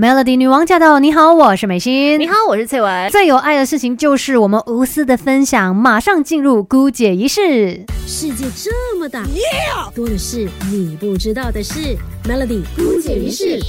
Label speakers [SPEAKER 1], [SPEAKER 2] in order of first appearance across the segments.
[SPEAKER 1] Melody 女王驾到！你好，我是美心。
[SPEAKER 2] 你好，我是翠文。
[SPEAKER 1] 最有爱的事情就是我们无私的分享。马上进入姑姐仪式。
[SPEAKER 3] 世界这么大，多的是你不知道的事。Melody 姑姐仪式，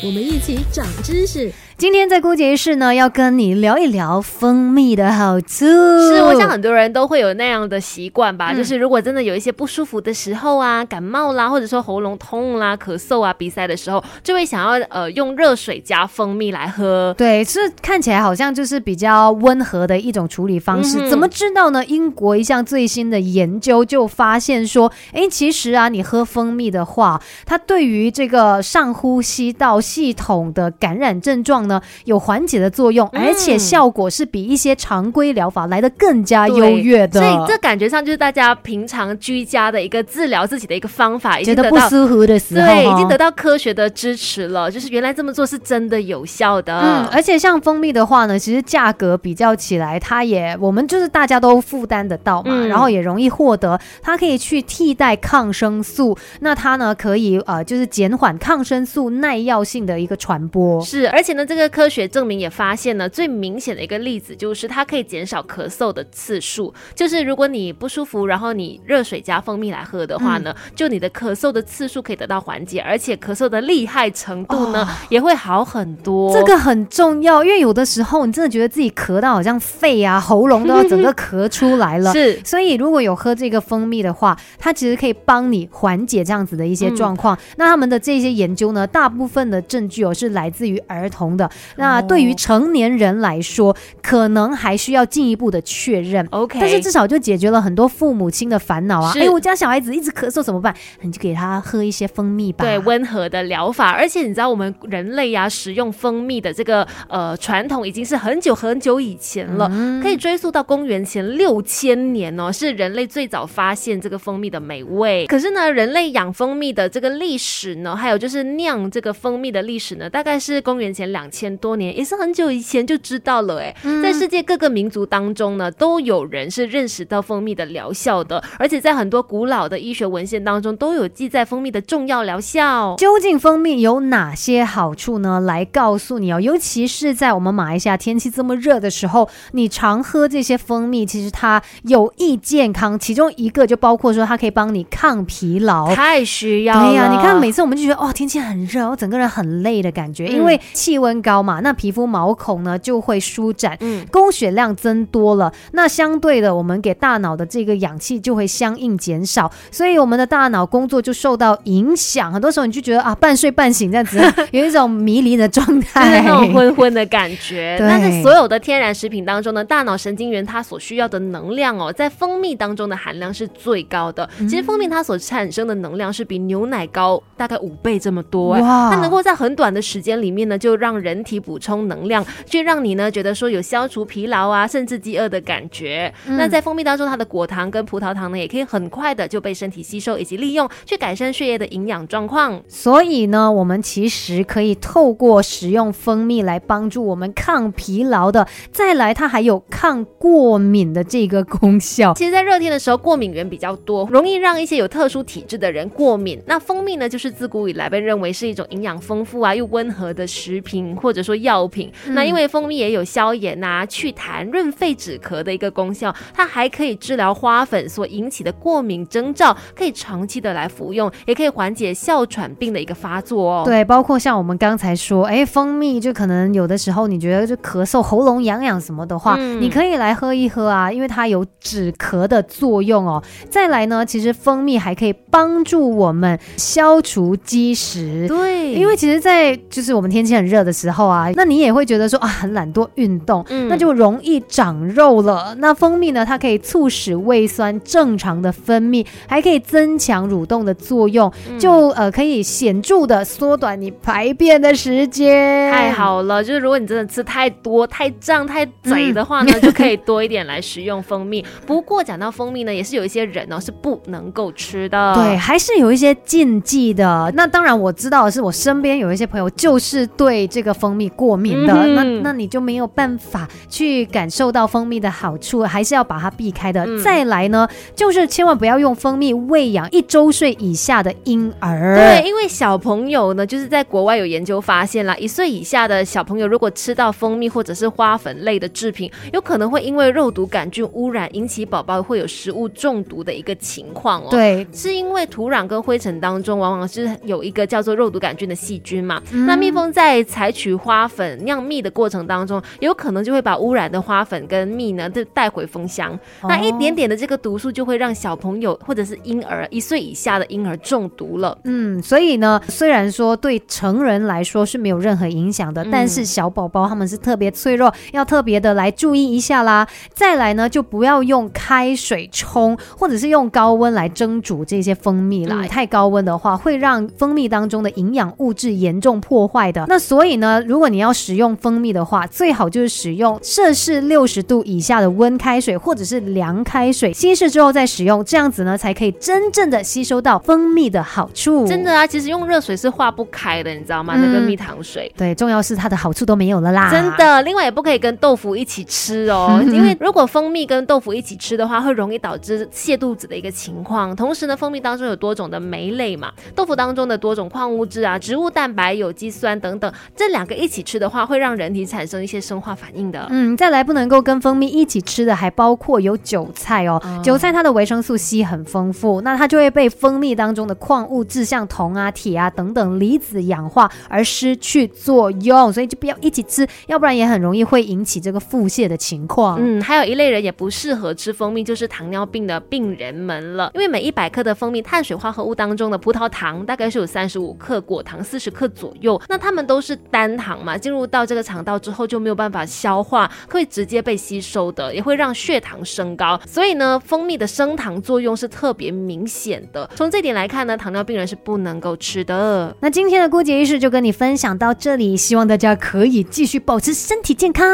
[SPEAKER 3] 我们一起长知识。
[SPEAKER 1] 今天在姑姐室呢，要跟你聊一聊蜂蜜的好处。
[SPEAKER 2] 是，我想很多人都会有那样的习惯吧，就是如果真的有一些不舒服的时候啊，感冒啦，或者说喉咙痛啦、咳嗽啊、鼻塞的时候，就会想要呃用热水加蜂蜜来喝。
[SPEAKER 1] 对，是看起来好像就是比较温和的一种处理方式。怎么知道呢？英国一项最新的研究就发现说，哎，其实啊，你喝蜂蜜的话，它对于这个上呼吸道系统的感染症状。呢，有缓解的作用，而且效果是比一些常规疗法来的更加优越的。
[SPEAKER 2] 所以这感觉上就是大家平常居家的一个治疗自己的一个方法，
[SPEAKER 1] 觉得不舒服的时候，
[SPEAKER 2] 对，已经得到科学的支持了。就是原来这么做是真的有效的。
[SPEAKER 1] 嗯，而且像蜂蜜的话呢，其实价格比较起来，它也我们就是大家都负担得到嘛，然后也容易获得。它可以去替代抗生素，那它呢可以呃就是减缓抗生素耐药性的一个传播。
[SPEAKER 2] 是，而且呢这。个科学证明也发现呢，最明显的一个例子就是它可以减少咳嗽的次数。就是如果你不舒服，然后你热水加蜂蜜来喝的话呢，就你的咳嗽的次数可以得到缓解，而且咳嗽的厉害程度呢也会好很多。
[SPEAKER 1] 这个很重要，因为有的时候你真的觉得自己咳到好像肺啊、喉咙都要整个咳出来了。
[SPEAKER 2] 是，
[SPEAKER 1] 所以如果有喝这个蜂蜜的话，它其实可以帮你缓解这样子的一些状况。那他们的这些研究呢，大部分的证据哦是来自于儿童的。那对于成年人来说，可能还需要进一步的确认。
[SPEAKER 2] OK，
[SPEAKER 1] 但是至少就解决了很多父母亲的烦恼啊！哎，我家小孩子一直咳嗽怎么办？你就给他喝一些蜂蜜吧。
[SPEAKER 2] 对，温和的疗法。而且你知道，我们人类呀，使用蜂蜜的这个呃传统已经是很久很久以前了，可以追溯到公元前六千年哦，是人类最早发现这个蜂蜜的美味。可是呢，人类养蜂蜜的这个历史呢，还有就是酿这个蜂蜜的历史呢，大概是公元前两千多年，也是很久以前就知道了。哎，在世界各个民族当中呢，都有人是认识到蜂蜜的疗效的，而且在很多古老的医学文献当中都有记载蜂蜜的重要疗效。
[SPEAKER 1] 究竟蜂蜜有哪些好处呢？来告诉你哦，尤其是在我们马来西亚天气这么热的时候，你常喝这些蜂蜜，其实它有益健康。其中一个就包括说，它可以帮你抗疲劳，
[SPEAKER 2] 太需要。
[SPEAKER 1] 对呀，你看每次我们就觉得哦，天气很热，我整个人很累的感觉，因为气温高嘛。那皮肤毛孔呢就会舒展，嗯，供血量增多了，那相对的，我们给大脑的这个氧气就会相应减少，所以我们的大脑工作就受到影响。很多时候你就觉得啊，半睡半醒这样子，有一种迷离的状态，
[SPEAKER 2] 那种昏昏的感觉。但是所有的天然食品当中呢，大脑神经元它所需要的能量哦，在蜂蜜当中的含量是最高的。其实蜂蜜它所产生的能量是比牛奶高大概五倍这么多，哇！它能够在很短的时间里面呢，就让人体补充能量，去让你呢觉得说有消除疲劳啊，甚至饥饿的感觉。那在蜂蜜当中，它的果糖跟葡萄糖呢，也可以很快的就被身体吸收以及利用，去改善血液的营养状况。
[SPEAKER 1] 所以呢，我们其实可以透过使用蜂蜜来帮助我们抗疲劳的。再来，它还有抗过敏的这个功效。
[SPEAKER 2] 其实，在热天的时候，过敏源比较多，容易让一些有特殊体质的人过敏。那蜂蜜呢，就是自古以来被认为是一种营养丰富啊又温和的食品，或者说药品。那因为蜂蜜也有消炎啊、祛痰、润肺止咳的一个功效，它还可以治疗花粉所引起的过敏征兆，可以长期的来服用，也可以缓解哮喘病的一个发作哦。
[SPEAKER 1] 对，包括像我们刚才说，哎，蜂蜜就可能有的时候你觉得就咳嗽、喉咙痒痒什么的话，你可以来喝一喝啊，因为它有止咳的作用哦。再来呢，其实蜂蜜还可以帮助我们消除积食。
[SPEAKER 2] 对，
[SPEAKER 1] 因为其实，在就是我们天气很热的时候啊，那你也会觉得说啊，很懒惰运动，那就容易长肉了。那蜂蜜呢，它可以促使胃酸正常的分泌，还可以增强蠕动的作用，就呃可以显著的缩短你排便的时间。
[SPEAKER 2] 太好了，就是如果你真的吃太多、太胀、太贼的话呢，就可以多一点来食用蜂蜜。不过讲到蜂蜜呢，也是有一些人呢是不能够吃的，
[SPEAKER 1] 对，还是有一些禁忌的。那当然我知道的是，我身边有一些朋友就是对这个蜂蜜过敏的，
[SPEAKER 2] 嗯
[SPEAKER 1] 那那你就没有办法去感受到蜂蜜的好处，还是要把它避开的。
[SPEAKER 2] 嗯
[SPEAKER 1] 再来呢，就是千万不要用蜂蜜喂养一周岁以下的婴儿。
[SPEAKER 2] 对，因为小朋友呢，就是在国外有研究发现啦，一岁以下的小朋友如果吃到蜂蜜或者是花粉类的制品，有可能会因为肉毒杆菌污染引起宝宝会有食物中毒的一个情况哦。。
[SPEAKER 1] 对，
[SPEAKER 2] 是因为土壤跟灰尘当中，往往是有一个叫做肉毒杆菌的细菌嘛。
[SPEAKER 1] 嗯
[SPEAKER 2] 那蜜蜂在采取花粉酿蜜的过程当中，有可能就会把污染的花粉跟蜜呢，就带回蜂箱。那一点点的这个毒素就会让小朋友或者是婴儿一岁以下的婴儿中毒了。
[SPEAKER 1] 嗯，所以呢，虽然说对成人来说是没有任何影响的，
[SPEAKER 2] 嗯
[SPEAKER 1] 但是小宝宝他们是特别脆弱，要特别的来注意一下啦。再来呢，就不要用开水冲，或者是用高温来蒸煮这些蜂蜜啦。
[SPEAKER 2] 嗯
[SPEAKER 1] 太高温的话，会让蜂蜜当中的营养物质严重破坏的。那所以呢，如果你要使用蜂蜜的话，最好就是使用摄氏六十度以下的温开水或者是凉开水，稀释之后再使用，这样子呢才可以真正的吸收到蜂蜜的好处。
[SPEAKER 2] 真的啊，其实用热水是化不开的，你知道吗？
[SPEAKER 1] 嗯
[SPEAKER 2] 那个蜜糖水。
[SPEAKER 1] 对，重要是它的好处都没有了啦。
[SPEAKER 2] 真，的，另外也不可以跟豆腐一起吃哦，因为如果蜂蜜跟豆腐一起吃的话，会容易导致泻肚子的一个情况。同时呢，蜂蜜当中有多种的酶类嘛，豆腐当中的多种矿物质啊、植物蛋白、有机酸等等，这两个一起吃的话，会让人体产生一些生化反应的。
[SPEAKER 1] 嗯，再来不能够跟蜂蜜一起吃的，还包括有韭菜哦。
[SPEAKER 2] 哦
[SPEAKER 1] 韭菜它的维生素 C 很丰富，那它就会被蜂蜜当中的矿物质像铜啊、铁啊等等离子氧化而失去作用，所以就不要一起吃，要不然也很容易会引起这个腹泻的情况。
[SPEAKER 2] 嗯，还有一类人也不适合吃蜂蜜，就是糖尿病的病人们了。因为每一百克的蜂蜜碳水化合物当中的葡萄糖大概是有三十五克，果糖四十克左右。那它们都是单糖嘛，进入到这个肠道之后就没有办法消化，会直接被吸收的，也会让血糖升高。所以呢，蜂蜜的升糖作用是特别明显的。从这点来看呢，糖尿病人是不能够吃的。
[SPEAKER 1] 那今天的姑姐医师就跟你分享到这里，希望大家可以继续保持身体健康。